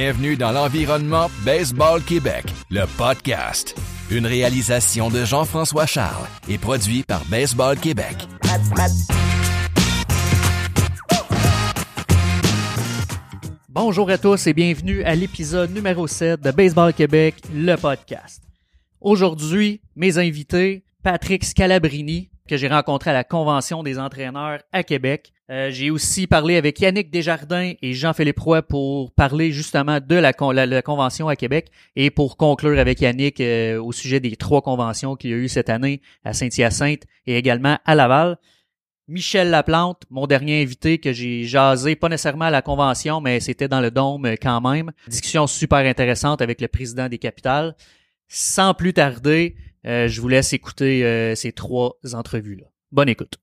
Bienvenue dans l'environnement Baseball Québec, le podcast. Une réalisation de Jean-François Charles et produit par Baseball Québec. Bonjour à tous et bienvenue à l'épisode numéro 7 de Baseball Québec, le podcast. Aujourd'hui, mes invités, Patrick Scalabrini, que j'ai rencontré à la Convention des entraîneurs à Québec. Euh, j'ai aussi parlé avec Yannick Desjardins et Jean-Philippe Roy pour parler justement de la, convention à Québec et pour conclure avec Yannick euh, au sujet des trois conventions qu'il y a eu cette année à Saint-Hyacinthe et également à Laval. Michel Laplante, mon dernier invité que j'ai jasé, pas nécessairement à la convention, mais c'était dans le dôme quand même. Discussion super intéressante avec le président des capitales. Sans plus tarder, euh, je vous laisse écouter euh, ces trois entrevues-là. Bonne écoute.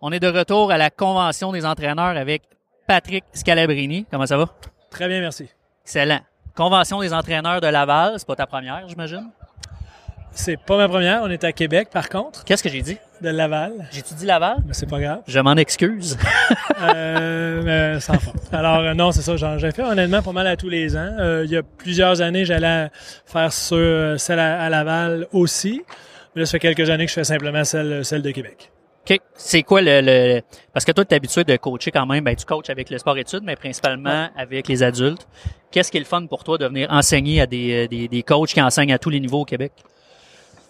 On est de retour à la convention des entraîneurs avec Patrick Scalabrini. Comment ça va? Très bien, merci. Excellent. Convention des entraîneurs de Laval, c'est pas ta première, j'imagine? C'est pas ma première. On est à Québec, par contre. Qu'est-ce que j'ai dit? De Laval. J'ai-tu dit Laval? Mais c'est pas grave. Je m'en excuse. euh, sans faute. Alors, euh, non, c'est ça. J'ai fait honnêtement pas mal à tous les ans. Euh, il y a plusieurs années, j'allais faire celle à, Laval aussi. Mais là, ça fait quelques années que je fais simplement celle, celle de Québec. OK. C'est quoi le, Parce que toi, tu es habitué de coacher quand même. Ben, tu coaches avec le sport-études, mais principalement avec les adultes. Qu'est-ce qui est le fun pour toi de venir enseigner à des, des, des coachs qui enseignent à tous les niveaux au Québec?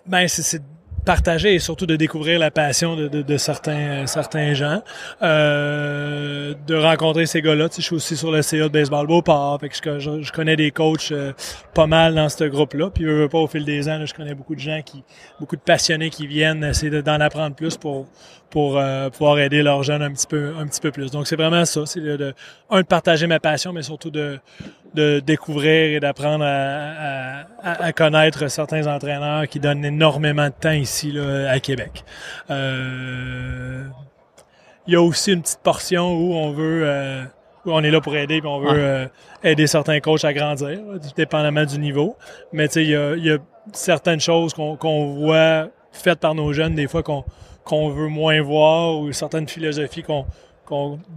Ben, c'est partager et surtout de découvrir la passion de, de, de certains certains gens, euh, de rencontrer ces gars-là. Tu sais, je suis aussi sur le CA de baseball Beauport, fait que je, je, connais des coachs euh, pas mal dans ce groupe-là. Puis veux pas au fil des ans, je connais beaucoup de gens qui, beaucoup de passionnés qui viennent essayer d'en apprendre plus pour pour euh, pouvoir aider leurs jeunes un petit peu un petit peu plus. Donc c'est vraiment ça, c'est de, un de partager ma passion, mais surtout de de découvrir et d'apprendre à, à, à, connaître certains entraîneurs qui donnent énormément de temps ici là, à Québec. Euh, il y a aussi une petite portion où on veut euh, où on est là pour aider puis on veut euh, aider certains coachs à grandir, dépendamment du niveau. Mais tu sais, il y a, y a, certaines choses qu'on qu'on voit faites par nos jeunes des fois qu'on qu'on veut moins voir ou certaines philosophies qu'on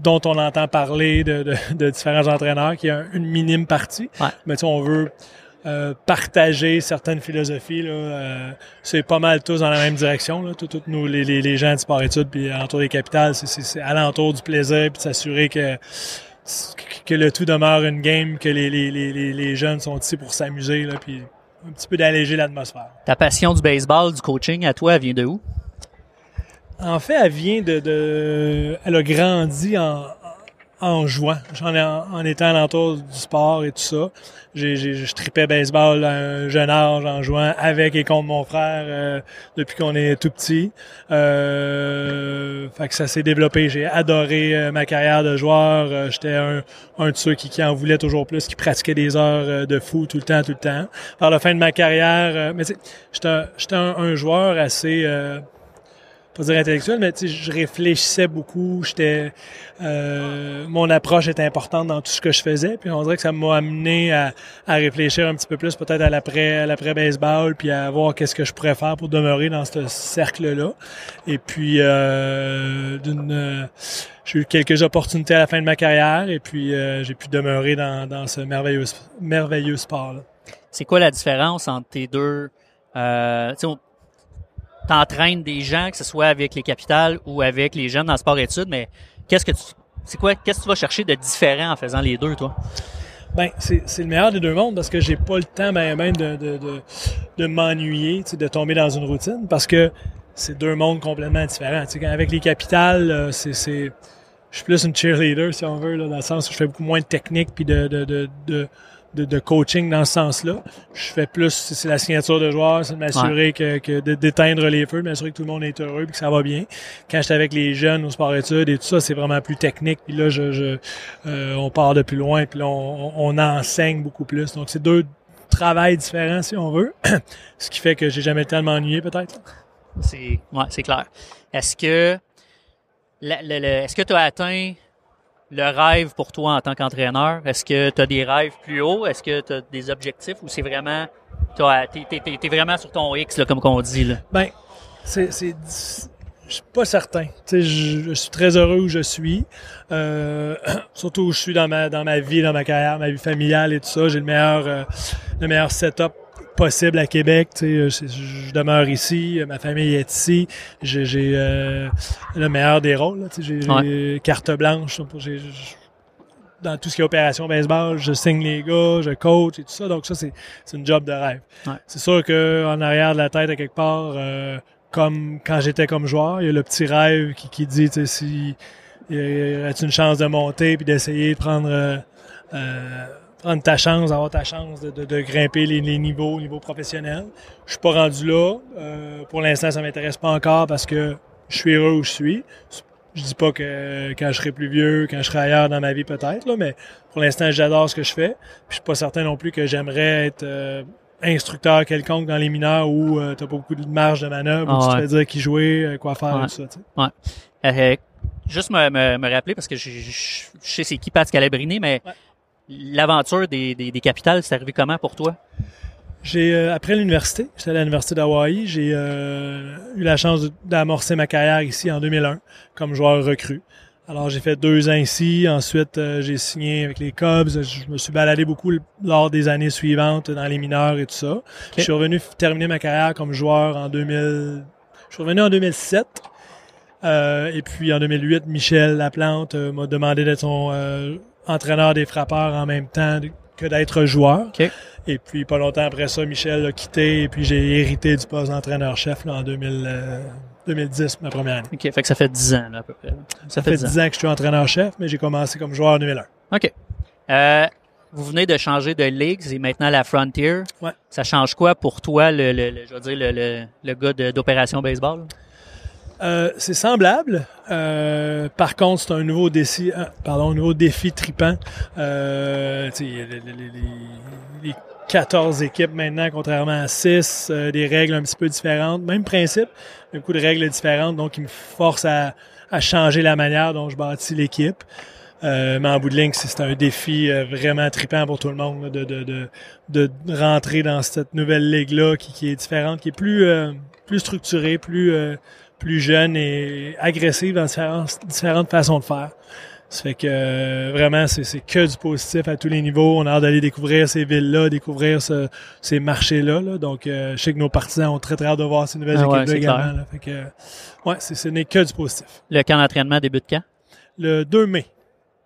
dont on entend parler de, de, différents entraîneurs, qui a une minime partie. Mais tu sais, on veut euh, partager certaines philosophies. Là, euh, c'est pas mal tous dans la même direction. Là. Nous, les, les, les, gens de sport-études, puis alentour des capitales, c'est, alentour du plaisir, puis de s'assurer que que le tout demeure une game, que les, les, les, les jeunes sont ici pour s'amuser, là, puis un petit peu d'alléger l'atmosphère. Ta passion du baseball, du coaching, à toi, elle vient de où? En fait, elle vient de, de elle a grandi en, en jouant, en, en étant alentour du sport et tout ça. J'ai, j'ai, je tripais baseball à un jeune âge en jouant avec et contre mon frère euh, depuis qu'on est tout petit. Euh, fait que ça s'est développé. J'ai adoré euh, ma carrière de joueur. Euh, j'étais un, un de ceux qui, qui en voulait toujours plus, qui pratiquait des heures de fou tout le temps, tout le temps. Par la fin de ma carrière, mais j'étais, j'étais un, un, joueur assez pas dire intellectuel, mais je réfléchissais beaucoup. J'étais, euh, mon approche était importante dans tout ce que je faisais. Puis on dirait que ça m'a amené à, à, réfléchir un petit peu plus peut-être à l'après, l'après baseball, puis à voir qu'est-ce que je pourrais faire pour demeurer dans ce cercle-là. Et puis euh, d'une j'ai eu quelques opportunités à la fin de ma carrière et puis euh, j'ai pu demeurer dans, dans ce merveilleux merveilleux sport là. C'est quoi la différence entre tes deux euh, t'entraînes des gens, que ce soit avec les capitales ou avec les jeunes dans sport-études, mais qu'est-ce que tu, c'est quoi, qu'est-ce que tu vas chercher de différent en faisant les deux, toi? Ben, c'est, le meilleur des deux mondes parce que j'ai pas le temps ben, ben de, de, de, m'ennuyer, de tomber dans une routine parce que c'est deux mondes complètement différents. avec les capitales, euh, c'est, je suis plus une cheerleader, si on veut, dans le sens où je fais beaucoup moins de technique puis de, de de, coaching dans ce sens-là. Je fais plus, c'est la signature de joueur, c'est de m'assurer que, que d'éteindre les feux, de m'assurer que tout le monde est heureux et que ça va bien. Quand j'étais avec les jeunes au sport études et tout ça, c'est vraiment plus technique. Puis là, je, je euh, on part de plus loin, puis là, on, on enseigne beaucoup plus. Donc, c'est deux travails différents, si on veut. Ce qui fait que j'ai jamais de m'ennuyer, peut-être. C'est ouais, c'est clair. Est-ce que est-ce que tu as atteint le rêve pour toi en tant qu'entraîneur? Est-ce que tu as des rêves plus hauts? Est-ce que tu as des objectifs ou c'est vraiment, tu es, vraiment sur ton X, comme on dit? Là? Ben, c'est, je suis pas certain. Je suis très heureux où je suis. Euh, surtout où je suis dans ma dans ma vie, dans ma carrière, ma vie familiale et tout ça. J'ai le meilleur euh, le meilleur setup possible à Québec. Tu sais, je, je demeure ici, ma famille est ici. J'ai euh, le meilleur des rôles. tu sais, J'ai carte blanche. Dans tout ce qui est opération baseball, je signe les gars, je coach et tout ça. Donc ça, c'est c'est une job de rêve. Ouais. C'est sûr que en arrière de la tête, à quelque part, euh, comme quand j'étais comme joueur, il y a le petit rêve qui, qui dit, tu sais, si y a-tu une chance de monter puis d'essayer de prendre euh, euh, prendre ta chance, d'avoir ta chance de, de- de grimper les, les niveaux au niveau professionnel. Je suis pas rendu là. Euh, pour l'instant, ça m'intéresse pas encore parce que je suis heureux où je suis. Je dis pas que quand je serai plus vieux, quand je serai ailleurs dans ma vie peut-être, mais pour l'instant, j'adore ce que je fais. Puis je suis pas certain non plus que j'aimerais être euh, instructeur quelconque dans les mineurs où euh, t'as pas beaucoup de marge de manœuvre, où Ah tu te ouais. fais dire qui jouer, euh, quoi faire Ouais. et tout ça. Euh, juste me, me, me rappeler, parce que je, je, je sais c'est qui Pat Scalabrini, mais Ouais. L'aventure des, des, des capitales, c'est arrivé comment pour toi? J'ai euh, après l'université, j'étais à l'université d'Hawaï, j'ai euh, eu la chance d'amorcer ma carrière ici en 2001 comme joueur recru. Alors j'ai fait deux ans ici, ensuite euh, j'ai signé avec les Cubs, je me suis baladé beaucoup lors des années suivantes dans les mineurs et tout ça. Je suis revenu terminer ma carrière comme joueur en 2000. Je suis revenu en 2007. Euh, et puis en 2008, Michel Laplante euh, m'a demandé d'être son entraîneur des frappeurs en même temps que d'être joueur. Et puis pas longtemps après ça, Michel a quitté et puis j'ai hérité du poste d'entraîneur-chef en 2000, euh, 2010, ma première année. OK, fait que ça fait 10 ans, là, à peu près. Ça, Ça fait 10 ans que je suis entraîneur-chef, mais j'ai commencé comme joueur en 2001. OK. Euh, vous venez de changer de ligue, c'est maintenant la Frontier. Ouais. Ça change quoi pour toi, le, le, le- je veux dire, le, le, gars d'opération baseball? Euh, c'est semblable. Euh, par contre, c'est un nouveau défi, euh, pardon, un nouveau défi tripant. Euh, les, les- les- les- les 14 équipes maintenant, contrairement à 6, euh, des règles un petit peu différentes. Même principe, un coup de règles différentes, donc qui me force à, à changer la manière dont je bâtis l'équipe. Euh, mais en bout de ligne, c'est un défi vraiment trippant pour tout le monde de, de, de, de rentrer dans cette nouvelle ligue-là qui, qui est différente, qui est plus, euh, plus structurée, plus, plus jeune et agressive dans différentes, différentes façons de faire. Ça fait que euh, vraiment, c'est que du positif à tous les niveaux. On a hâte d'aller découvrir ces villes-là, découvrir ce- ces marchés-là. là. Donc, euh, je sais que nos partisans ont très très hâte de voir ces nouvelles Ah ouais, équipes-là c'est également. là. Fait que, euh, ouais, c'est- ce n'est que du positif. Le camp d'entraînement débute quand? Le 2 mai.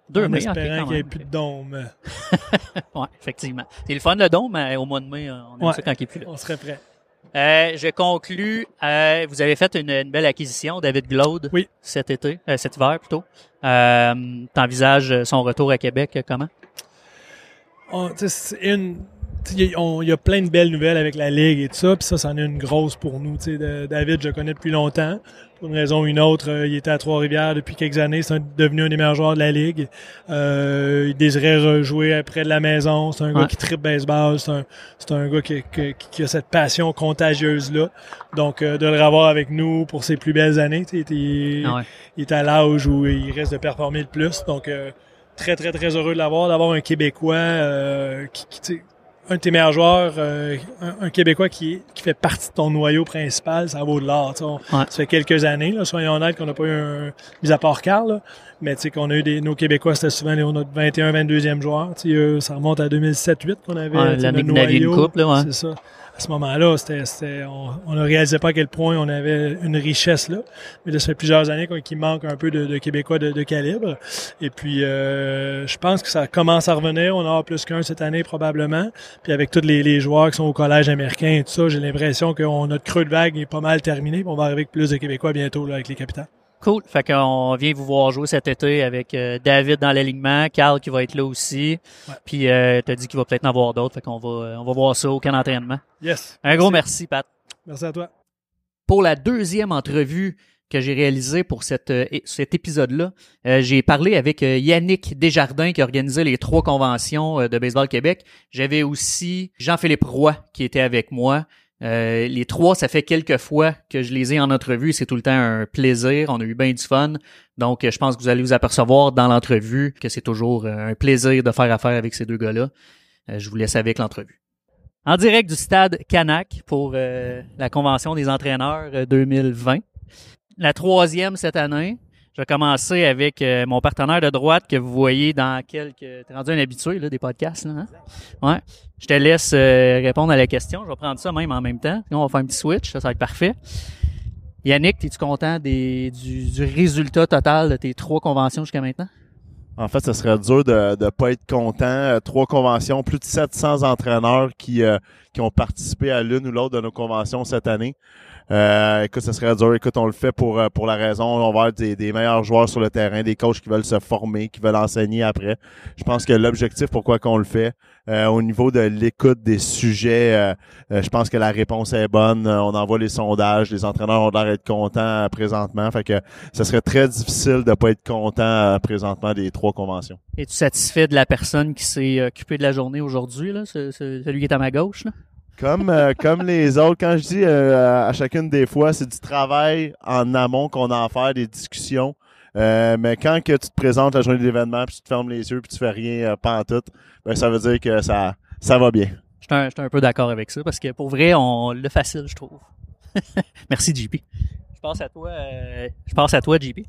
2 en mai, espérant qu'il n'y ait plus de dôme. Ouais, effectivement. C'est le fun le don, mais au mois de mai, on aime Ouais. ça quand il est plus là. On serait prêt. Euh, je conclus. euh, vous avez fait une, une belle acquisition, David Glaude, Oui. cet été, euh, cet hiver plutôt. Euh, T'envisages son retour à Québec comment? une il y a- on- il y a plein de belles nouvelles avec la ligue et tout ça, puis ça, c'en est une grosse pour nous. De- David, je le connais depuis longtemps. Pour une raison ou une autre, euh, il était à Trois-Rivières depuis quelques années. C'est devenu un des meilleurs joueurs de la ligue. Euh, il désirait rejouer près de la maison. C'est un Ouais. gars qui tripe baseball. C'est un, c'est un gars qui, qui- qui a cette passion contagieuse-là. Donc, euh, de le revoir avec nous pour ses plus belles années, il, Ah ouais. il est à l'âge où il reste de performer le plus. Donc, euh, très, très, très heureux de l'avoir, d'avoir un Québécois euh, qui, qui, un de tes meilleurs joueurs, euh, un, un Québécois qui, qui fait partie de ton noyau principal, ça vaut de. On- Ouais. Ça fait quelques années, là, soyons honnêtes, qu'on n'a pas eu un, mis à part Carl, là, mais tu sais qu'on a eu des, nos Québécois, c'était souvent les- notre 21, 22e joueur. Tu sais, euh, ça remonte à 2007-8 qu'on avait Ouais, l'année le que vous aviez une noyau. coupe, là, ouais. C'est ça. À ce moment-là, c'était, on, ne réalisait pas à quel point on avait une richesse là. Mais là, ça fait plusieurs années qu'on- qu'il manque un peu de, de Québécois de, de calibre. Et puis, euh, je pense que ça commence à revenir. On en aura plus qu'un cette année probablement. Puis avec tous les, les joueurs qui sont au collège américain et tout ça, j'ai l'impression que notre creux de vague est pas mal terminé. On va arriver avec plus de Québécois bientôt là, avec les capitales. Cool. Fait qu'on vient vous voir jouer cet été avec euh, David dans l'alignement, Carl qui va être là aussi. Ouais. Puis euh, t'as dit qu'il va peut-être en avoir d'autres. Fait qu'on va, euh, on va voir ça au camp d'entraînement. Yes. Un gros merci, Pat. Merci à toi. Pour la deuxième entrevue que j'ai réalisée pour cette, euh, cet épisode-là, euh, j'ai parlé avec Yannick Desjardins qui organisait les trois conventions de Baseball Québec. J'avais aussi Jean-Philippe Roy qui était avec moi. Euh, les trois, ça fait quelques fois que je les ai en entrevue. C'est tout le temps un plaisir. On a eu bien du fun. Donc, je pense que vous allez vous apercevoir dans l'entrevue que c'est toujours euh, un plaisir de faire affaire avec ces deux gars-là. Euh, je vous laisse avec l'entrevue. En direct du stade Canac pour la convention des entraîneurs euh, 2020. la troisième cette année. Je vais commencer avec euh, mon partenaire de droite que vous voyez dans quelques... T'es rendu un habitué là, des podcasts, là, hein? Ouais. Je te laisse euh, répondre à la question. Je vais prendre ça même en même temps. on va faire un petit switch. Ça, ça va être parfait. Yannick, es-tu content des, du, du résultat total de tes trois conventions jusqu'à maintenant? En fait, ce serait dur de ne pas être content. Euh, trois conventions, plus de 700 entraîneurs qui, euh, qui ont participé à l'une ou l'autre de nos conventions cette année. Euh, écoute, ce serait dur. Écoute, on le fait pour, euh, pour la raison. On va avoir des, des meilleurs joueurs sur le terrain, des coachs qui veulent se former, qui veulent enseigner après. Je pense que l'objectif pourquoi qu'on le fait, euh, au niveau de l'écoute des sujets, je pense que la réponse est bonne. on envoie les sondages. Les entraîneurs ont l'air d'être contents présentement. Fait que ce serait très difficile de pas être content présentement des trois conventions. Es-tu satisfait de la personne qui s'est occupée de la journée aujourd'hui, là, celui qui est à ma gauche? Là? Comme, euh, comme les autres, quand je dis euh, à chacune des fois, c'est du travail en amont qu'on a à faire, des discussions. Euh, mais quand que tu te présentes la journée d'événement, puis tu te fermes les yeux, puis tu fais rien pas en tout, ben ça veut dire que ça, ça va bien. Je suis un, un, peu d'accord avec ça, parce que pour vrai, on le facile, je trouve. Merci, JP. Je passe à toi, je passe à toi, JP.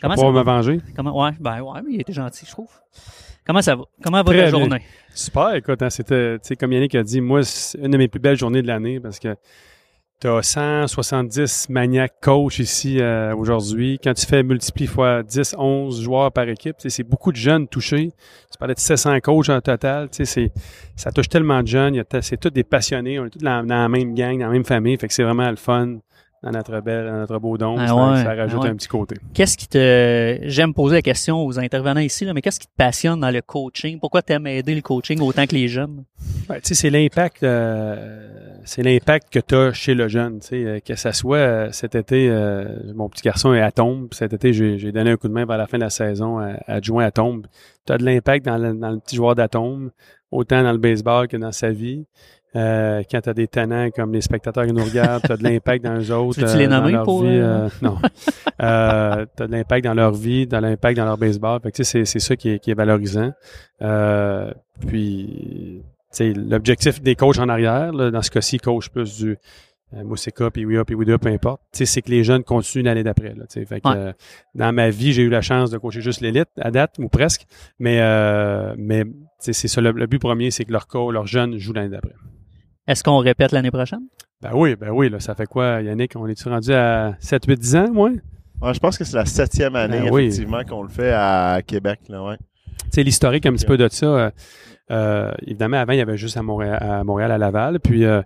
Comment me venger? Comment, ouais, ben ouais, mais il était gentil, je trouve. Comment ça va? Comment va ta journée? Super, écoute, hein, c'était, tu sais, comme Yannick a dit, moi, c'est une de mes plus belles journées de l'année parce que tu as 170 maniaques coachs ici euh, aujourd'hui. Quand tu fais multiplier fois 10, 11 joueurs par équipe, c'est beaucoup de jeunes touchés. Tu parlais de 700 coachs en total. Ça touche tellement de jeunes. C'est tous des passionnés. On est tous dans, dans, la même gang, dans la même famille. Fait que c'est vraiment le fun dans notre belle, notre beau don. Ah ça, rajoute ah un petit côté. Qu'est-ce qui te, j'aime poser la question aux intervenants ici, là, mais qu'est-ce qui te passionne dans le coaching? Pourquoi tu aimes aider le coaching autant que les jeunes? Ben, tu sais, c'est l'impact, euh, c'est l'impact que tu as chez le jeune, tu sais, euh, que ça soit euh, cet été, mon petit garçon est à tombe, cet été, j'ai donné un coup de main vers la fin de la saison à, adjoint à tombe. Tu as de l'impact dans le, dans le petit joueur d'atome, autant dans le baseball que dans sa vie. Euh, quand tu as des tenants comme les spectateurs qui nous regardent, tu as de l'impact dans eux autres. Tu les nommer pour... Vie, euh, non. euh, tu as de l'impact dans leur vie, de l'impact dans leur baseball. Fait que, c'est, c'est ça qui est, qui est valorisant. Euh, puis, l'objectif des coachs en arrière, là, dans ce cas-ci, coach plus du euh, Mousseka, puis Wia, puis Wida, peu importe, c'est que les jeunes continuent l'année d'après. Là, fait que, euh, dans ma vie, j'ai eu la chance de coacher juste l'élite, à date, ou presque. Mais, euh, mais c'est ça, le, but premier, c'est que leurs leurs jeunes jouent l'année d'après. Est-ce qu'on répète l'année prochaine? Ben oui, ben oui, là, ça fait quoi, Yannick? On est-tu rendu à 7, 8, 10 ans, moi? Ouais, je pense que c'est la septième année, ben effectivement, qu'on le fait à Québec, là, ouais. Tu sais, l'historique un petit peu de ça, euh, euh, évidemment, avant, il y avait juste à Montréal, à, Montréal, à Laval. Puis, euh,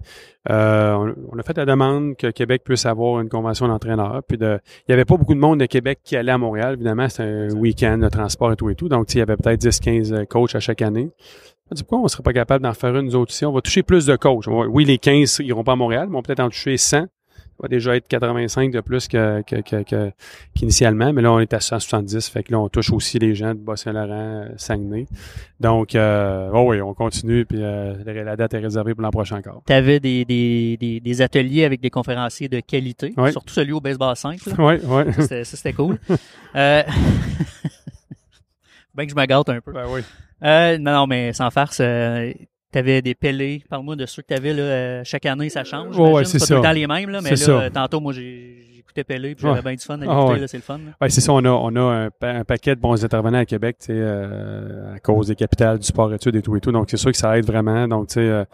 euh, on, a fait la demande que Québec puisse avoir une convention d'entraîneur. Puis, de, il y avait pas beaucoup de monde de Québec qui allait à Montréal. Évidemment, c'était un week-end de transport et tout et tout. Donc, il y avait peut-être 10-15 coachs à chaque année. On dit pourquoi on serait pas capable d'en faire une nous autres ici? On va toucher plus de coachs. Oui, les 15 iront pas à Montréal, mais on va peut-être en toucher 100 va déjà être 85 de plus que, que, qu'initialement, mais là, on est à 170, fait que là, on touche aussi les gens de Bas-Saint-Laurent, Saguenay. Donc, euh, oh oui, on continue, puis euh, la date est réservée pour l'an prochain encore. Tu avais des, des, des, des, ateliers avec des conférenciers de qualité, surtout celui au Baseball 5. Oui, oui. Ça, c'était cool. euh... ben que je me gâte un peu. Ben oui. Euh, non, non, mais sans farce, euh, T'avais des pellets. Parle-moi de ceux que t'avais là. Euh, chaque année, ça change. Oh, ouais, c'est ça. Tout le temps les mêmes là, mais là, tantôt, moi, écouté Pelé, puis j'avais bien du fun à ah, écouter. c'est le fun. Ouais, c'est ça. On a, on a un, paquet de bons intervenants à Québec, tu sais, euh, à cause des capitales, du sport études et tout et tout. Donc, c'est sûr que ça aide vraiment. Donc, tu sais.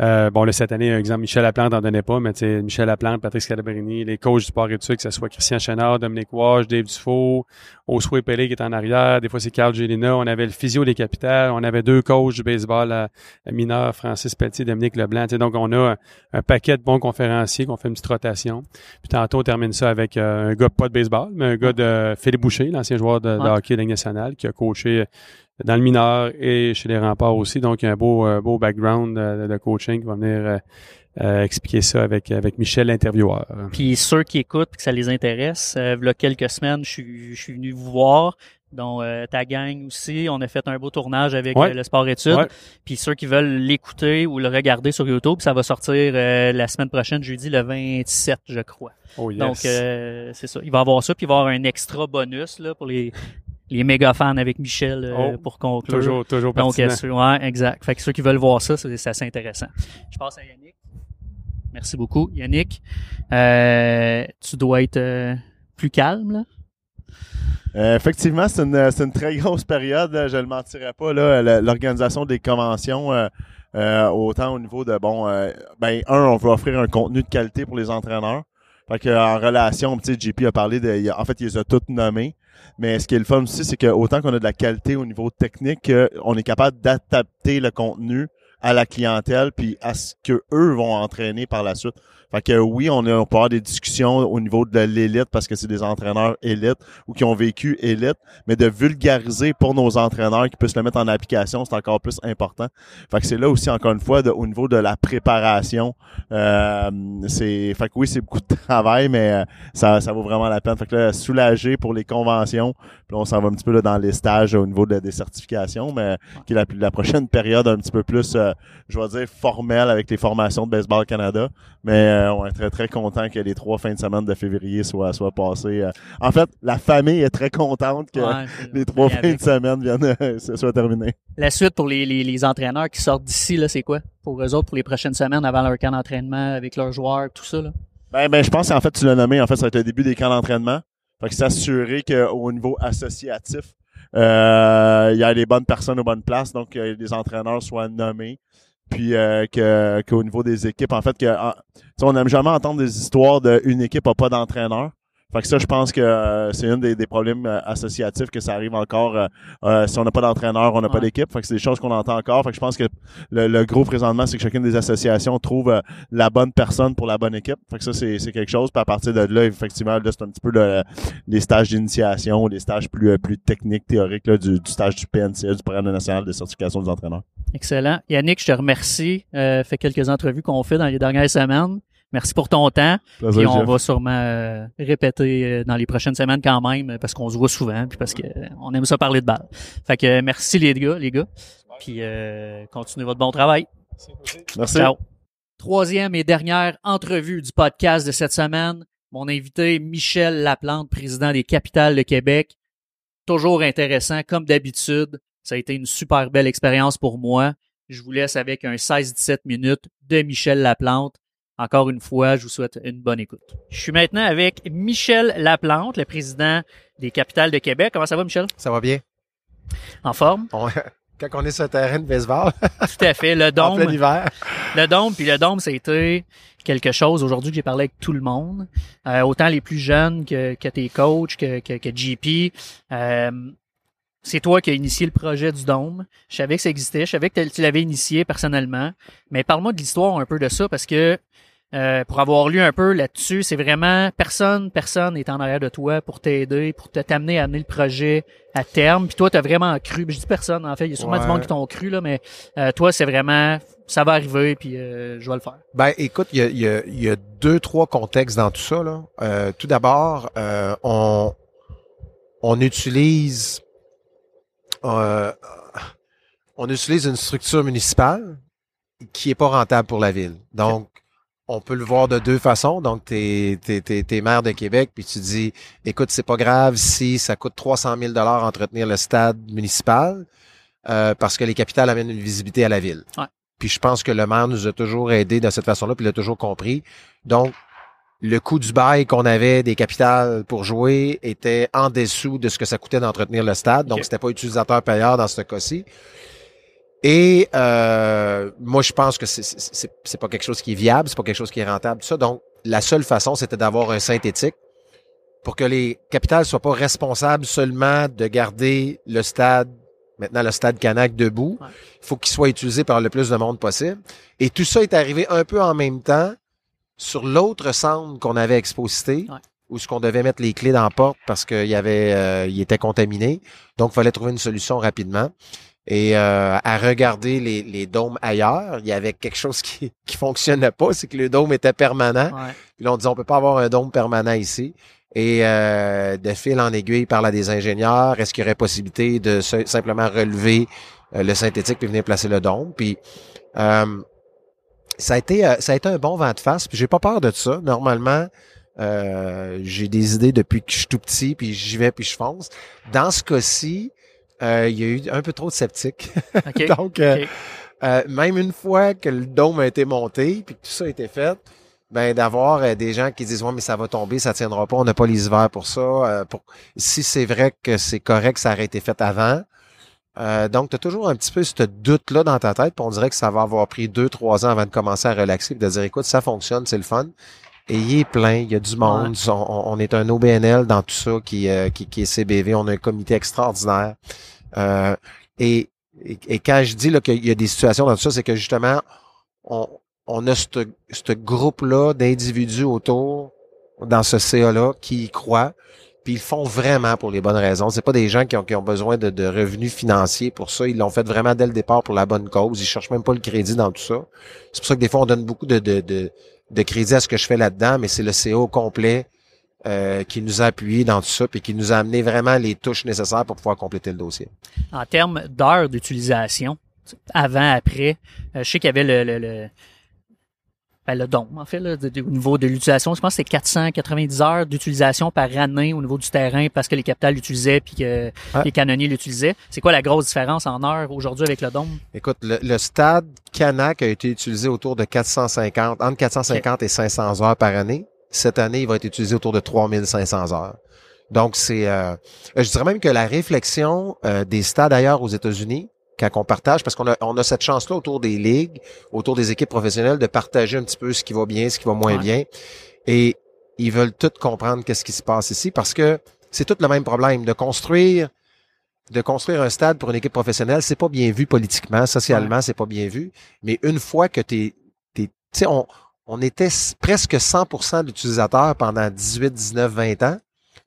Euh, bon, là, cette année, un exemple, Michel Laplante n'en donnait pas, mais tu sais, Michel Laplante, Patrice Calabrini, les coachs du sport études, que ce soit Christian Chenard, Dominique Wash, Dave Dufault, Oswey Pelé qui est en arrière, des fois c'est Carl Gélina, on avait le physio des capitales, on avait deux coachs du baseball à, mineur, Francis Pelletier, Dominique Leblanc, tu sais, donc on a un, paquet de bons conférenciers qu'on fait une petite rotation. Puis tantôt, on termine ça avec euh, un gars pas de baseball, mais un gars de Philippe Boucher, l'ancien joueur de, hockey de la nationale, qui a coaché dans le mineur et chez les remparts aussi. Donc, il y a un beau, euh, beau background de, coaching qui va venir euh, euh, expliquer ça avec, avec Michel, l'intervieweur. Puis ceux qui écoutent que ça les intéresse, il y a quelques semaines, je suis, je suis venu vous voir. Donc, ta gang aussi, on a fait un beau tournage avec le sport études. Puis ceux qui veulent l'écouter ou le regarder sur YouTube, ça va sortir la semaine prochaine, jeudi le 27, je crois. Oh, Donc, c'est ça. Il va avoir ça, puis il va y avoir un extra bonus là, pour les, les méga fans avec Michel euh, oh, pour conclure. Toujours, toujours Donc, euh, ouais, exact. Fait que ceux qui veulent voir ça, c'est assez intéressant. Je passe à Yannick. Merci beaucoup, Yannick. Euh, tu dois être euh, plus calme, là? Euh, effectivement, c'est une, c'est une très grosse période. là, Je ne le mentirais pas. L'organisation des conventions, euh, euh, autant au niveau de bon, euh, ben un, on veut offrir un contenu de qualité pour les entraîneurs. Fait que en relation, JP a parlé de, en fait, il les a toutes nommées. Mais ce qui est le fun aussi, c'est que autant qu'on a de la qualité au niveau technique, on est capable d'adapter le contenu à la clientèle puis à ce que eux vont entraîner par la suite. Fait que oui, on, a, peut avoir des discussions au niveau de l'élite parce que c'est des entraîneurs élites ou qui ont vécu élite, mais de vulgariser pour nos entraîneurs qui puissent le mettre en application, c'est encore plus important. Fait que c'est là aussi, encore une fois, au niveau de la préparation, euh, c'est, fait que oui, c'est beaucoup de travail, mais euh, ça, ça vaut vraiment la peine. Fait que là, soulager pour les conventions, puis on s'en va un petit peu là, dans les stages au niveau de- des certifications, mais qui est la, prochaine période un petit peu plus, euh, je vais dire, formelle avec les formations de Baseball Canada. Mais euh, on est très, très content que les trois fins de semaine de février soient, soient passées. euh. En fait, la famille est très contente que Ouais, les trois fins avec. de semaine viennent euh, se soient terminées. La suite pour les, les, les entraîneurs qui sortent d'ici, là, c'est quoi? Pour eux autres, pour les prochaines semaines avant leur camp d'entraînement avec leurs joueurs, tout ça, là? Ben, ben, je pense qu'en fait, tu l'as nommé, en fait, ça va être le début des camps d'entraînement. Fait que s'assurer qu'au niveau associatif, il y a les bonnes personnes aux bonnes places, donc que les entraîneurs soient nommés. Puis euh, que qu'au niveau des équipes, en fait, que on n'aime jamais entendre des histoires d'une équipe n'a pas d'entraîneur. Fait que ça, je pense que euh, c'est un des, des problèmes euh, associatifs que ça arrive encore. euh, euh, si on n'a pas d'entraîneur, on n'a pas d'équipe. Fait que c'est des choses qu'on entend encore. Fait que je pense que le, le gros présentement, c'est que chacune des associations trouve euh, la bonne personne pour la bonne équipe. Fait que ça, c'est c'est quelque chose. Puis à partir de là, effectivement, là, c'est un petit peu le- les stages d'initiation, les stages plus plus techniques, théoriques là, du, du stage du PNCA, du programme national de certification des entraîneurs. Excellent. Yannick, je te remercie. Euh, fait quelques entrevues qu'on fait dans les dernières semaines. Merci pour ton temps. Puis on va sûrement euh, répéter euh, dans les prochaines semaines quand même, parce qu'on se voit souvent, puis parce que euh, aime ça parler de balle. Fait que merci les gars, les gars. Puis continuez votre bon travail. Merci. Ciao. Troisième et dernière entrevue du podcast de cette semaine. Mon invité, Michel Laplante, président des Capitales de Québec. Toujours intéressant, comme d'habitude. Ça a été une super belle expérience pour moi. Je vous laisse avec un 16-17 minutes de Michel Laplante. Encore une fois, je vous souhaite une bonne écoute. Je suis maintenant avec Michel Laplante, le président des Capitales de Québec. Comment ça va, Michel? Ça va bien. En forme? On- quand on est sur un terrain de baseball, Tout à fait. Le en dôme. plein hiver, Le dôme, puis le dôme, c'était quelque chose aujourd'hui que j'ai parlé avec tout le monde, Euh, autant les plus jeunes que, que tes coachs, que, que, que JP. Euh, c'est toi qui as initié le projet du dôme. Je savais que ça existait, je savais que tu l'avais initié personnellement. Mais parle-moi de l'histoire un peu de ça, parce que euh, pour avoir lu un peu là-dessus, c'est vraiment personne, personne n'est en arrière de toi pour t'aider, pour te t'amener à amener le projet à terme. Puis toi, tu as vraiment cru. Je dis personne, en fait, il y a sûrement Ouais. du monde qui t'ont cru, là, mais euh, toi, c'est vraiment ça va arriver, puis euh, je vais le faire. ben écoute, il y a, y, a, y a deux, trois contextes dans tout ça. Là. Euh, tout d'abord, euh, on, on utilise euh, on utilise une structure municipale qui est pas rentable pour la ville. Donc, on peut le voir de deux façons. Donc, t'es, t'es maire de Québec, puis tu dis, écoute, c'est pas grave si ça coûte 300 000 dollars entretenir le stade municipal, euh, parce que les capitales amènent une visibilité à la ville. Ouais. Puis je pense que le maire nous a toujours aidés de cette façon-là, puis il a toujours compris. Donc, le coût du bail qu'on avait des capitales pour jouer était en dessous de ce que ça coûtait d'entretenir le stade. Donc, c'était pas utilisateur payeur dans ce cas-ci. Et euh, moi, je pense que c'est- pas quelque chose qui est viable, c'est pas quelque chose qui est rentable. tout Ça. Donc, la seule façon, c'était d'avoir un synthétique pour que les capitales soient pas responsables seulement de garder le stade, maintenant le stade Canac debout. Il faut qu'il soit utilisé par le plus de monde possible. Et tout ça est arrivé un peu en même temps sur l'autre centre qu'on avait exposité. Ouais. où ce qu'on devait mettre les clés dans la porte parce qu'il y avait, euh, il était contaminé. Donc, il fallait trouver une solution rapidement. Et euh, à regarder les, les dômes ailleurs, il y avait quelque chose qui qui fonctionnait pas, c'est que le dôme était permanent. Ouais. Puis là, on dit on peut pas avoir un dôme permanent ici. Et euh, de fil en aiguille, il parle à des ingénieurs. Est-ce qu'il y aurait possibilité de simplement relever euh, le synthétique puis venir placer le dôme? Puis euh, ça a été euh, ça a été un bon vent de face. Puis j'ai pas peur de ça. Normalement, euh, j'ai des idées depuis que je suis tout petit, puis j'y vais puis je fonce. Dans ce cas-ci, euh, il y a eu un peu trop de sceptiques. OK. Donc, euh, euh, même une fois que le dôme a été monté, puis que tout ça a été fait, ben d'avoir euh, des gens qui disent ouais mais ça va tomber, ça tiendra pas, on n'a pas les hivers pour ça. Euh, pour... Si c'est vrai que c'est correct, ça aurait été fait avant. Euh, donc, tu as toujours un petit peu ce doute-là dans ta tête, puis on dirait que ça va avoir pris deux, trois ans avant de commencer à relaxer, puis de dire écoute, ça fonctionne, c'est le fun. Et il est plein, il y a du monde. On, on, est un OBNL dans tout ça qui, qui, qui, est CBV. On a un comité extraordinaire. et, et, quand je dis qu'il y a des situations dans tout ça, c'est que justement, on, on a ce groupe-là d'individus autour dans ce CA-là qui y croient, puis ils font vraiment pour les bonnes raisons. C'est pas des gens qui ont, qui ont besoin de, de, revenus financiers pour ça. Ils l'ont fait vraiment dès le départ pour la bonne cause. Ils cherchent même pas le crédit dans tout ça. C'est pour ça que des fois, on donne beaucoup de, de, de, de crédit à ce que je fais là-dedans, mais c'est le au complet euh, qui nous a appuyé dans tout ça, puis qui nous a amené vraiment les touches nécessaires pour pouvoir compléter le dossier. En termes d'heures d'utilisation, avant, après, euh, je sais qu'il y avait le ben, le don, en fait, là, au niveau de l'utilisation. Je pense que c'est 490 heures d'utilisation par année au niveau du terrain parce que les capitales l'utilisaient puis que les canonniers l'utilisaient. C'est quoi la grosse différence en heures aujourd'hui avec le dôme? Écoute, le, stade Canac a été utilisé autour de 450, entre 450 et 500 heures par année. Cette année, il va être utilisé autour de 3500 heures. Donc, c'est, euh, je dirais même que la réflexion euh, des stades ailleurs aux États-Unis, quand on partage, parce qu'on a, on a cette chance-là autour des ligues, autour des équipes professionnelles, de partager un petit peu ce qui va bien, ce qui va moins bien. Et ils veulent tout comprendre qu'est-ce qui se passe ici, parce que c'est tout le même problème. De construire de construire un stade pour une équipe professionnelle, c'est pas bien vu politiquement, socialement, c'est pas bien vu. Mais une fois que t'es, t'es, tu sais, on, on était presque 100% d'utilisateurs pendant 18, 19, 20 ans.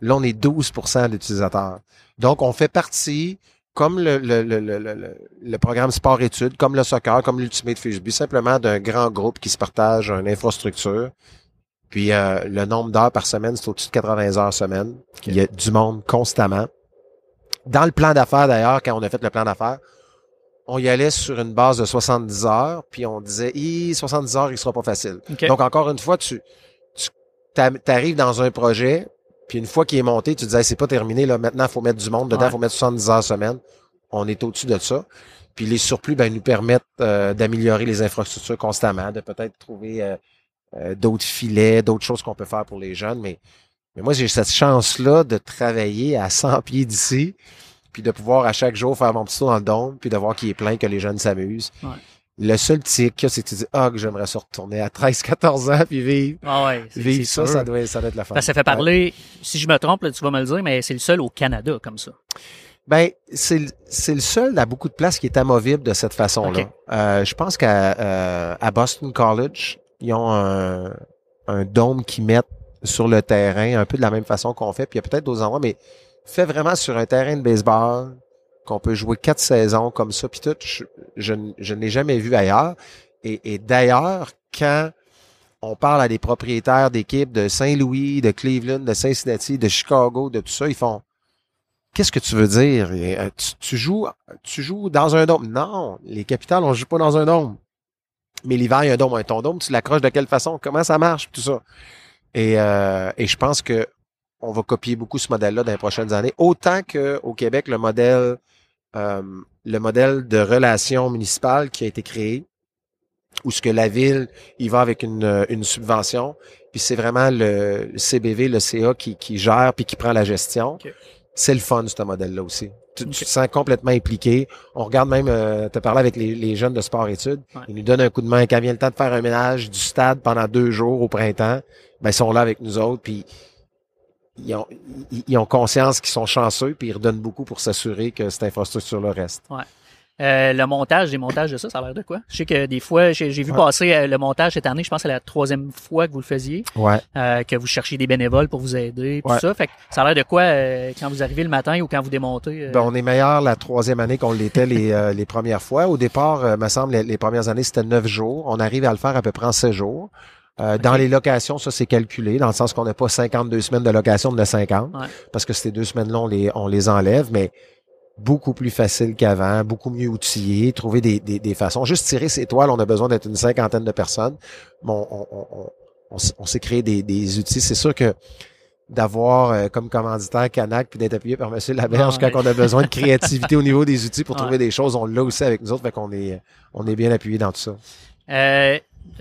Là, on est 12% d'utilisateurs. Donc, on fait partie comme le, le, le, le, le programme sport-études, comme le soccer, comme l'Ultimate Frisbee, simplement d'un grand groupe qui se partage une infrastructure. Puis euh, le nombre d'heures par semaine, c'est au-dessus de 80 heures semaine. Il y a du monde constamment. Dans le plan d'affaires, d'ailleurs, quand on a fait le plan d'affaires, on y allait sur une base de 70 heures, puis on disait, 70 heures, il sera pas facile. Donc, encore une fois, tu, tu arrives dans un projet, puis une fois qu'il est monté, tu disais, c'est pas terminé, là, maintenant, il faut mettre du monde dedans, il faut mettre 70 heures semaine. On est au-dessus de ça. Puis les surplus, ben, nous permettent euh, d'améliorer les infrastructures constamment, de peut-être trouver euh, euh, d'autres filets, d'autres choses qu'on peut faire pour les jeunes. Mais, mais moi, j'ai cette chance-là de travailler à 100 pieds d'ici, puis de pouvoir à chaque jour faire mon petit tour dans le dôme, puis de voir qu'il est plein, que les jeunes s'amusent. Le seul tic, c'est que tu dis, ah, que j'aimerais se retourner à 13, 14 ans puis vivre. Ah ouais, vivre ça, ça doit, ça doit être la fin. ça fait parler, si je me trompe, tu vas me le dire, mais c'est le seul au Canada comme ça. Ben, c'est le seul à beaucoup de places qui est amovible de cette façon-là. Euh, je pense qu'à euh, à Boston College, ils ont un, un dôme qu'ils mettent sur le terrain, un peu de la même façon qu'on fait. Puis il y a peut-être d'autres endroits, mais fait vraiment sur un terrain de baseball, qu'on peut jouer quatre saisons comme ça, puis tout, je, je, ne l'ai jamais vu ailleurs. Et, d'ailleurs, quand on parle à des propriétaires d'équipes de Saint-Louis, de Cleveland, de Cincinnati, de Chicago, de tout ça, ils font Qu'est-ce que tu veux dire? Euh, tu, joues tu joues dans un dôme. Non, les capitales, on joue pas dans un dôme. Mais l'hiver, il y a un dôme. Ton dôme, tu l'accroches de quelle façon? Comment ça marche? Tout ça. Et, euh, et je pense que on va copier beaucoup ce modèle-là dans les prochaines années. Autant qu'au Québec, le modèle, euh, le modèle de relation municipale qui a été créé, où ce que la ville, il va avec une, une subvention, puis c'est vraiment le CBV, le CA qui, qui gère puis qui prend la gestion. C'est le fun, ce modèle-là aussi. Tu, te sens complètement impliqué. On regarde même, euh, tu parlé avec les, les, jeunes de sport-études. Ils nous donnent un coup de main. Quand vient le temps de faire un ménage du stade pendant deux jours au printemps, ben, ils sont là avec nous autres. Puis ils ont, ils ont conscience qu'ils sont chanceux, puis ils redonnent beaucoup pour s'assurer que cette infrastructure-là reste. Ouais. Euh, le montage, des montages de ça, ça a l'air de quoi? Je sais que des fois, j'ai vu passer euh, le montage cette année, je pense que c'est la troisième fois que vous le faisiez. Ouais. Euh, que vous cherchiez des bénévoles pour vous aider, tout ça. Fait que ça a l'air de quoi quand vous arrivez le matin ou quand vous démontez? Ben, on est meilleur la troisième année qu'on l'était les, les premières fois. Au départ, me semble, les, les premières années, c'était neuf jours. On arrive à le faire à peu près en sept jours. Euh, dans les locations, ça c'est calculé, dans le sens qu'on n'a pas 52 semaines de location, on a 50, parce que ces deux semaines-là, on les, on les enlève, mais beaucoup plus facile qu'avant, beaucoup mieux outillé, trouver des, des, des, façons. Juste tirer ses toiles, on a besoin d'être une cinquantaine de personnes. Bon, on, on, on, on s'est créé des, des outils. C'est sûr que d'avoir euh, comme commanditaire Canac puis d'être appuyé par M. Laberge quand on a besoin de créativité au niveau des outils pour trouver des choses, on l'a aussi avec nous autres, fait qu'on est, on est bien appuyé dans tout ça. Euh,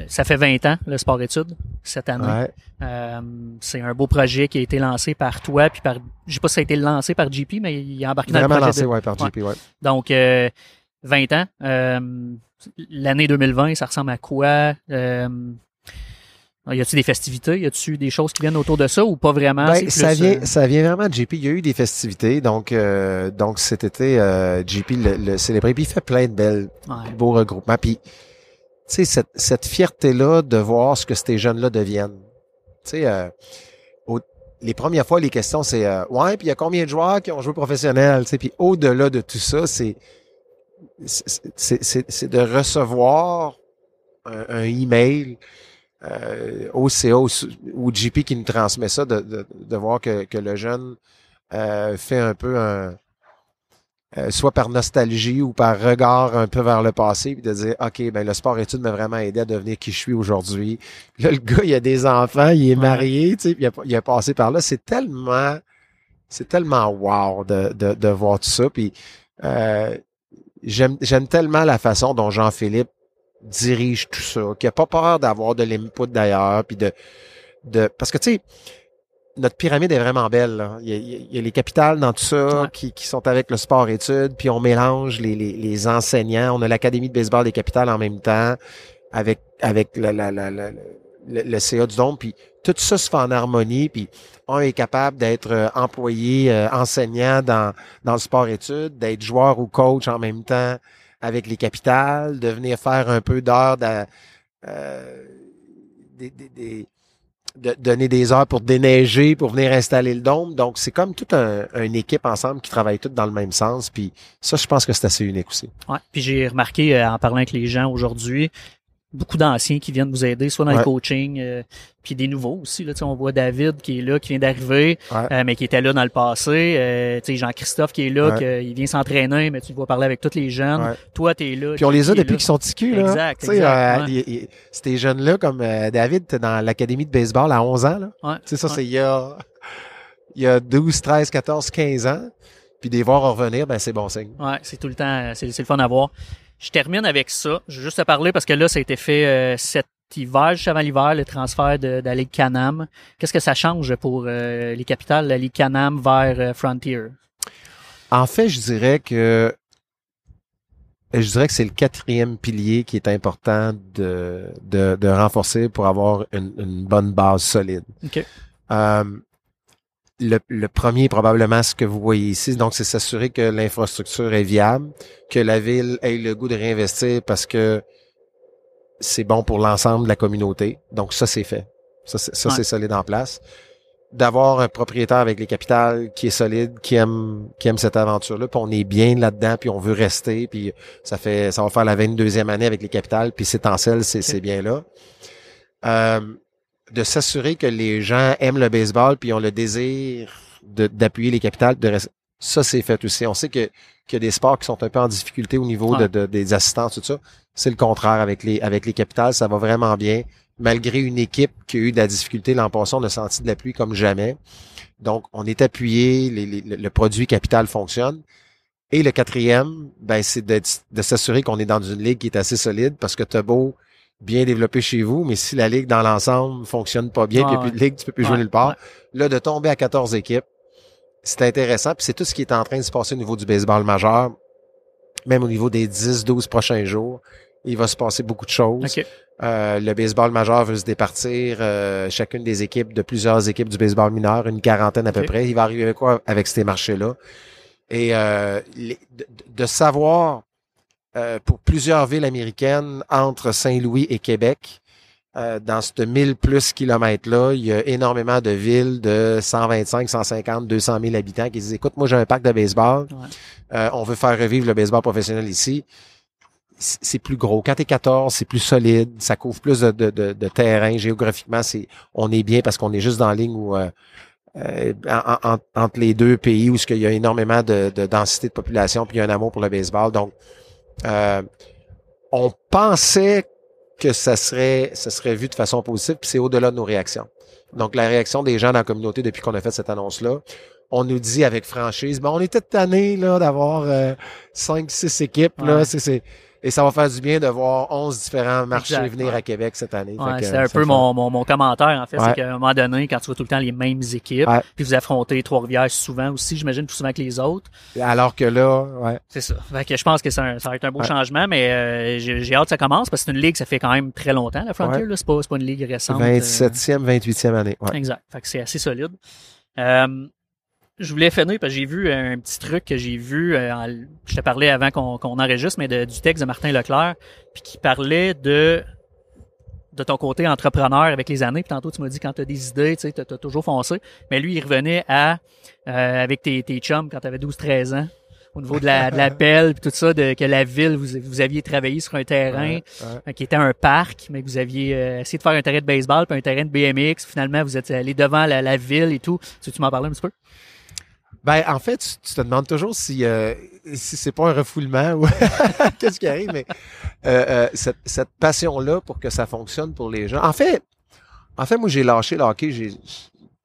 ça fait 20 ans, le sport-études, cette année. Ouais. Euh, c'est un beau projet qui a été lancé par toi, puis par, je sais pas si ça a été lancé par JP, mais il a embarqué dans le projet. lancé, de- ouais, par. JP, ouais. Donc, euh, 20 ans. Euh, L'année 2020, ça ressemble à quoi? Euh, y a-tu des festivités? Y a-tu des choses qui viennent autour de ça ou pas vraiment? Ben, plus, ça vient, euh, ça vient vraiment de JP. Il y a eu des festivités, donc euh, donc cet été, euh, JP le, le célébré. Puis il fait plein de belles, ouais. beaux regroupements. Puis sais cette, cette fierté là de voir ce que ces jeunes là deviennent. Tu sais, euh, les premières fois les questions c'est euh, ouais, puis il y a combien de joueurs qui ont joué professionnel. Tu sais, puis au-delà de tout ça, c'est c'est- de recevoir un, un email euh, au CA ou, ou JP qui nous transmet ça, de, de, de voir que, que le jeune euh, fait un peu un euh, soit par nostalgie ou par regard un peu vers le passé, puis de dire OK, ben le sport études m'a vraiment aidé à devenir qui je suis aujourd'hui. Là, le gars, il a des enfants, il est marié, tu sais, il a, il a passé par là. C'est tellement c'est tellement wow de, de, de voir tout ça. Puis euh, j'aime j'aime tellement la façon dont Jean-Philippe dirige tout ça, qui a pas peur d'avoir de l'input d'ailleurs, puis de, de parce que tu sais, notre pyramide est vraiment belle. là. Il, y a, il y a les capitales dans tout ça Ouais. qui, qui sont avec le sport-études, puis on mélange les, les, les enseignants. On a l'académie de baseball des capitales en même temps avec avec la, la, la, la- le, le CA du Dôme, puis tout ça se fait en harmonie, puis on est capable d'être euh, employé, euh, enseignant dans, dans le sport-études, d'être joueur ou coach en même temps avec les capitales, de venir faire un peu d'heures, euh, des, des- des- de donner des heures pour déneiger, pour venir installer le dôme. Donc, c'est comme toute un, une équipe ensemble qui travaille toutes dans le même sens. Puis ça, je pense que c'est assez unique aussi. Ouais. Puis j'ai remarqué euh, en parlant avec les gens aujourd'hui, beaucoup d'anciens qui viennent vous aider, soit dans le coaching, euh, puis des nouveaux aussi. Là, Tu on voit David qui est là, qui vient d'arriver, Ouais. euh, mais qui était là dans le passé. Euh, tu sais, Jean-Christophe qui est là, Ouais. qui, il vient s'entraîner, mais tu le vois parler avec tous les jeunes. Ouais. Toi, t'es là. Puis on les a depuis qu'ils sont ticus, là. Exact, Tu sais, exact, euh, Ces jeunes-là, comme euh, David, t'es dans l'académie de baseball à 11 ans, là. Ouais. Tu sais, ça, c'est il y a, il y a 12, 13, 14, 15 ans. Puis des voir revenir, ben c'est bon signe. Ouais, c'est tout le temps, euh, c'est c'est le fun à voir. Je termine avec ça. Je veux juste te parler parce que là, ça a été fait euh, cet hiver, juste avant l'hiver, le transfert de, de la Ligue Canam. Qu'est-ce que ça change pour euh, les capitales, la Ligue Canam vers euh, Frontier? En fait, je dirais que je dirais que c'est le quatrième pilier qui est important de, de, de renforcer pour avoir une, une bonne base solide. Euh, le, le premier, probablement, ce que vous voyez ici, donc c'est s'assurer que l'infrastructure est viable, que la ville ait le goût de réinvestir parce que c'est bon pour l'ensemble de la communauté. Donc ça, c'est fait. Ça, c'est, ça, Ouais. c'est solide en place. D'avoir un propriétaire avec les capitales qui est solide, qui aime, qui aime cette aventure-là, puis on est bien là-dedans, puis on veut rester, puis ça fait, ça va faire la 22e année avec les capitales, puis c'est en selle, c'est, c'est bien là. Euh, de s'assurer que les gens aiment le baseball puis ont le désir d'appuyer les capitales. De ça, c'est fait aussi. On sait que qu'il y a des sports qui sont un peu en difficulté au niveau de, des assistants, tout ça. C'est le contraire avec les avec les capitales. Ça va vraiment bien. Malgré une équipe qui a eu de la difficulté l'an passé, on a senti de la pluie comme jamais. Donc, on est appuyé, les- les- le, produit capital fonctionne. Et le quatrième, ben, c'est de s'assurer qu'on est dans une ligue qui est assez solide parce que t'as beau bien développé chez vous, mais si la ligue dans l'ensemble fonctionne pas bien, puis il n'y a plus de ligue, tu peux plus jouer nulle part. ouais. Là, de tomber à 14 équipes, c'est intéressant. Puis c'est tout ce qui est en train de se passer au niveau du baseball majeur, même au niveau des 10-12 prochains jours. Il va se passer beaucoup de choses. OK. Euh, le baseball majeur veut se départir. euh, chacune des équipes, de plusieurs équipes du baseball mineur, une quarantaine à peu près. Il va arriver avec quoi avec ces marchés-là? Et euh, les- de, de savoir euh, pour plusieurs villes américaines entre Saint-Louis et Québec, euh, dans ce 1000 plus kilomètres-là, il y a énormément de villes de 125, 150, 200 000 habitants qui disent, écoute, moi j'ai un parc de baseball, Ouais. euh, on veut faire revivre le baseball professionnel ici. C'est plus gros. Quand t'es 14, c'est plus solide, ça couvre plus de, de, de, de terrain. Géographiquement, c'est on est bien parce qu'on est juste dans la ligne où euh, euh, en- en- entre les deux pays où il y a énormément de, de densité de population, puis il y a un amour pour le baseball. Donc, euh, on pensait que ça serait, ça serait vu de façon positive, puis c'est au-delà de nos réactions. Donc, la réaction des gens dans la communauté depuis qu'on a fait cette annonce-là, on nous dit avec franchise, ben, on était tanné là d'avoir euh, cinq, six équipes là, Ouais. c'est et ça va faire du bien de voir 11 différents marchés Exact, venir ouais. à Québec cette année. Ouais, c'est euh, un peu mon, mon, mon commentaire, en fait. Ouais. C'est qu'à un moment donné, quand tu vois tout le temps les mêmes équipes, puis vous affrontez Trois-Rivières souvent aussi, j'imagine plus souvent que les autres. Alors que là, ouais. C'est ça. Fait que je pense que un- ça va être un beau changement, mais euh, j'ai hâte que ça commence parce que c'est une ligue, ça fait quand même très longtemps, la Frontier. Là. C'est pas, c'est pas une ligue récente. euh, 27e, 28e année. Ouais. Exact. Fait que c'est assez solide. Euh, je voulais finir parce que j'ai vu un petit truc que j'ai vu. euh, en- je te parlais avant qu'on enregistre, mais de- du texte de Martin Leclerc, puis qui parlait de de ton côté entrepreneur avec les années. Puis tantôt, tu m'as dit quand tu as des idées, tu sais, t'as t'as toujours foncé. Mais lui, il revenait à euh, avec tes, tes chums quand tu avais 12-13 ans. Au niveau de la, de la pelle, puis tout ça, de, que la ville, vous, vous aviez travaillé sur un terrain Ouais, ouais. euh, qui était un parc, mais que vous aviez euh, essayé de faire un terrain de baseball puis un terrain de BMX. Finalement, vous êtes allé devant la, la ville et tout. Tu tu m'en parler un petit peu? Ben, en fait, tu, te demandes toujours si, euh, si c'est pas un refoulement ou qu'est-ce qui arrive, mais euh, euh, cette, cette passion-là pour que ça fonctionne pour les gens. En fait, en fait, moi, j'ai lâché le hockey j'ai,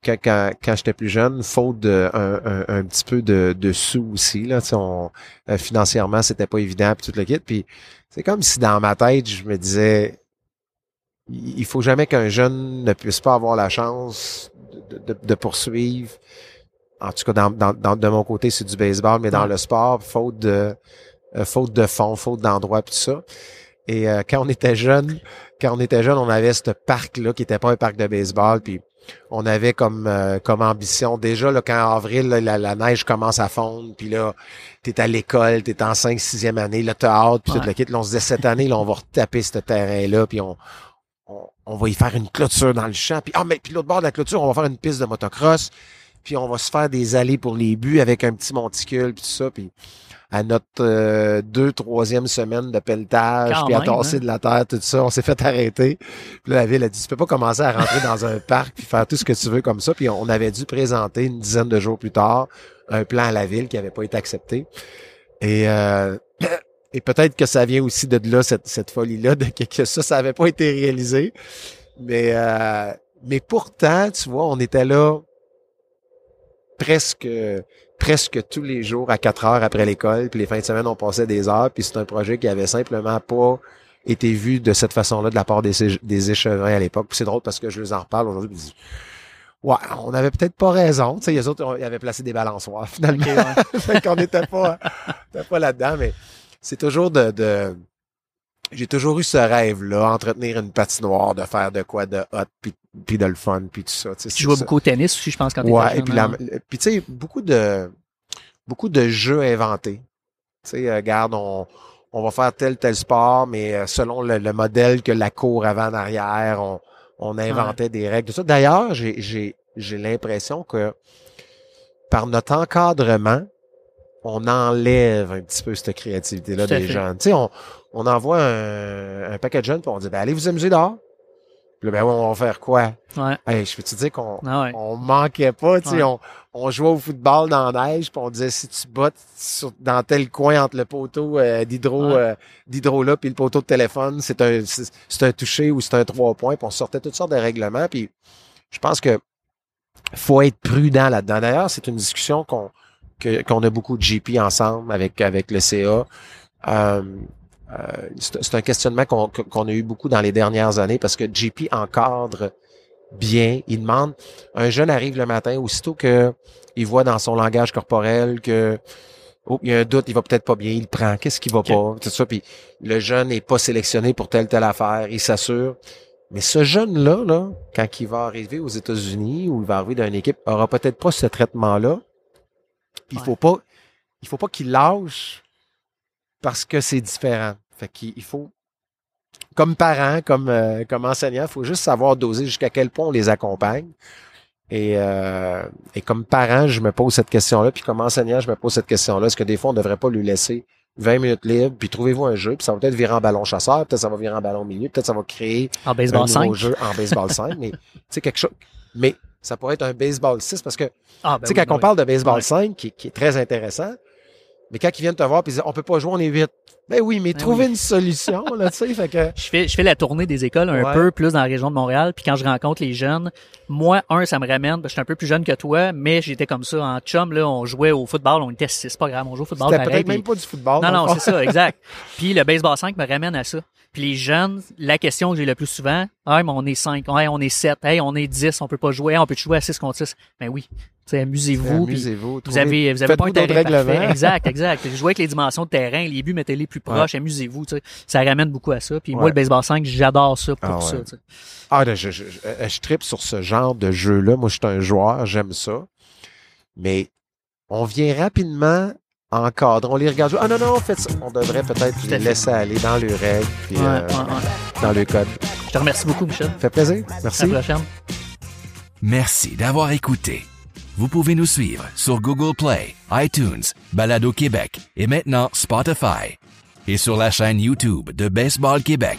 quand, quand, quand j'étais plus jeune, faute de un, un, petit peu de, de sous aussi. Là, on, euh, financièrement, c'était pas évident, puis tout le kit. Puis c'est comme si dans ma tête, je me disais, il faut jamais qu'un jeune ne puisse pas avoir la chance de, de, de poursuivre en tout cas, dans, dans, dans- de mon côté, c'est du baseball, mais dans le sport, faute de euh, faute de fond, faute d'endroit, puis tout ça. Et euh, quand on était jeune, quand on était jeune, on avait ce parc-là qui était pas un parc de baseball, puis on avait comme euh, comme ambition déjà là, quand en avril là, la, la neige commence à fondre, puis là t'es à l'école, t'es en 5 6e année, là t'as hâte, puis Ouais. tout le kit. Là, on se disait cette année là, on va retaper ce terrain-là, puis on, on on va y faire une clôture dans le champ, puis ah mais puis l'autre bord de la clôture, on va faire une piste de motocross puis on va se faire des allées pour les buts avec un petit monticule puis tout ça puis à notre euh, deux troisième semaine de pelletage Quand puis à tasser hein. de la terre tout ça on s'est fait arrêter. Puis là, la ville a dit tu peux pas commencer à rentrer dans un parc puis faire tout ce que tu veux comme ça. Puis on avait dû présenter une dizaine de jours plus tard un plan à la ville qui avait pas été accepté. Et euh, et peut-être que ça vient aussi de là cette, cette folie là de que, que ça ça avait pas été réalisé. Mais euh, mais pourtant tu vois on était là presque presque tous les jours à 4 heures après l'école, puis les fins de semaine on passait des heures, puis c'est un projet qui avait simplement pas été vu de cette façon-là de la part des, des échevins à l'époque. Puis c'est drôle parce que je les en reparle aujourd'hui, Ouais, on avait peut-être pas raison. Tu sais, les autres, on- ils avaient placé des balançoires, finalement. fait qu'on n'était pas, pas là-dedans, mais c'est toujours de, de j'ai toujours eu ce rêve-là, entretenir une patinoire, de faire de quoi de hot, puis, puis de le fun, puis tout ça. Tu Tu jouais ça. beaucoup au tennis aussi, je pense, quand t'étais Ouais, et puis, la, hein? puis tu sais, beaucoup de beaucoup de jeux inventés. Tu sais, euh, regarde, on, on va faire tel tel sport, mais euh, selon le, le modèle que la cour avant en arrière, on, on inventait des règles. Tout ça. D'ailleurs, j'ai j'ai j'ai l'impression que par notre encadrement, on enlève un petit peu cette créativité-là des fait. jeunes. Tu sais, on, on envoie un, un paquet de jeunes, puis on dit, ben, allez vous amuser dehors? Puis là, ben, on va faire quoi? Ouais. Hey, je peux te dire qu'on Ah ouais. on manquait pas, tu sais, Ouais. on, on jouait au football dans la neige, puis on disait si tu bottes sur- dans tel coin entre le poteau euh, d'hydro euh, d'hydro là puis le poteau de téléphone, c'est un c'est un touché ou c'est un trois points, puis on sortait toutes sortes de règlements, puis je pense que faut être prudent là-dedans. D'ailleurs, c'est une discussion qu'on que- qu'on a beaucoup de GP ensemble avec avec le CA. Euh, euh, c'est un questionnement qu'on a eu beaucoup dans les dernières années parce que GP encadre bien. Il demande, un jeune arrive le matin, aussitôt que il voit dans son langage corporel que oh, il y a un doute, il va peut-être pas bien, il prend, qu'est-ce qui va pas, tout ça, puis le jeune n'est pas sélectionné pour telle telle affaire, il s'assure. Mais ce jeune-là, là, quand il va arriver aux États-Unis ou il va arriver dans une équipe, aura peut-être pas ce traitement-là. Il Ouais. faut pas, il faut pas qu'il lâche parce que c'est différent. Fait qu'il il faut, comme parent, comme, euh, comme enseignant, il faut juste savoir doser jusqu'à quel point on les accompagne. Et, euh, et comme parent, je me pose cette question-là, puis comme enseignant, je me pose cette question-là. Est-ce que des fois, on ne devrait pas lui laisser 20 minutes libres, puis trouvez-vous un jeu, puis ça va peut-être virer en ballon chasseur, peut-être ça va virer en ballon milieu, peut-être ça va créer En un baseball nouveau 5. jeu en baseball 5, mais sais, quelque chose. Mais ça pourrait être un baseball 6 parce que Ah, ben tu sais, oui, quand on oui. parle de baseball Ouais. 5, qui, qui est très intéressant, Mais quand ils viennent te voir ils disent on peut pas jouer, on est vite. Ben oui, mais Ben trouver oui. une solution, là, tu sais, fait que. Je fais, je fais la tournée des écoles un Ouais. peu plus dans la région de Montréal. Puis quand je rencontre les jeunes, moi, un, ça me ramène. que Je suis un peu plus jeune que toi, mais j'étais comme ça en chum. Là, on jouait au football. On était six, c'est pas grave. On joue au football C'était peut-être même pas du football. Non, non, c'est ça, exact. Puis le baseball 5 me ramène à ça. Puis les jeunes, la question que j'ai le plus souvent, hey, mais on est 5, hey, on est 7, hey, on est 10, on peut pas jouer, Hey, on peut jouer à 6 contre 6. Ben oui. Tu sais, amusez-vous. Amusez-vous. Vous avez, vous avez pas un terrain parfait. Exact, exact. Jouez avec les dimensions de terrain, les buts, mettez-les plus proches, amusez-vous. Ça ramène beaucoup à ça. Puis moi, le baseball 5, j'adore ça pour Ah ça. Ah, là, je, je, je, je tripe sur ce genre de jeu-là. Moi, je suis un joueur, j'aime ça. Mais on vient rapidement On les regarde jouer. Ah non, non, faites ça. On devrait peut-être à les fait. laisser aller dans les règles puis Ouais, euh, ouais, ouais. dans le code. Je te remercie beaucoup, Michel. Ça fait plaisir. À Merci. la prochaine. Merci d'avoir écouté. Vous pouvez nous suivre sur Google Play, iTunes, Balado Québec et maintenant Spotify. Et sur la chaîne YouTube de Baseball Québec.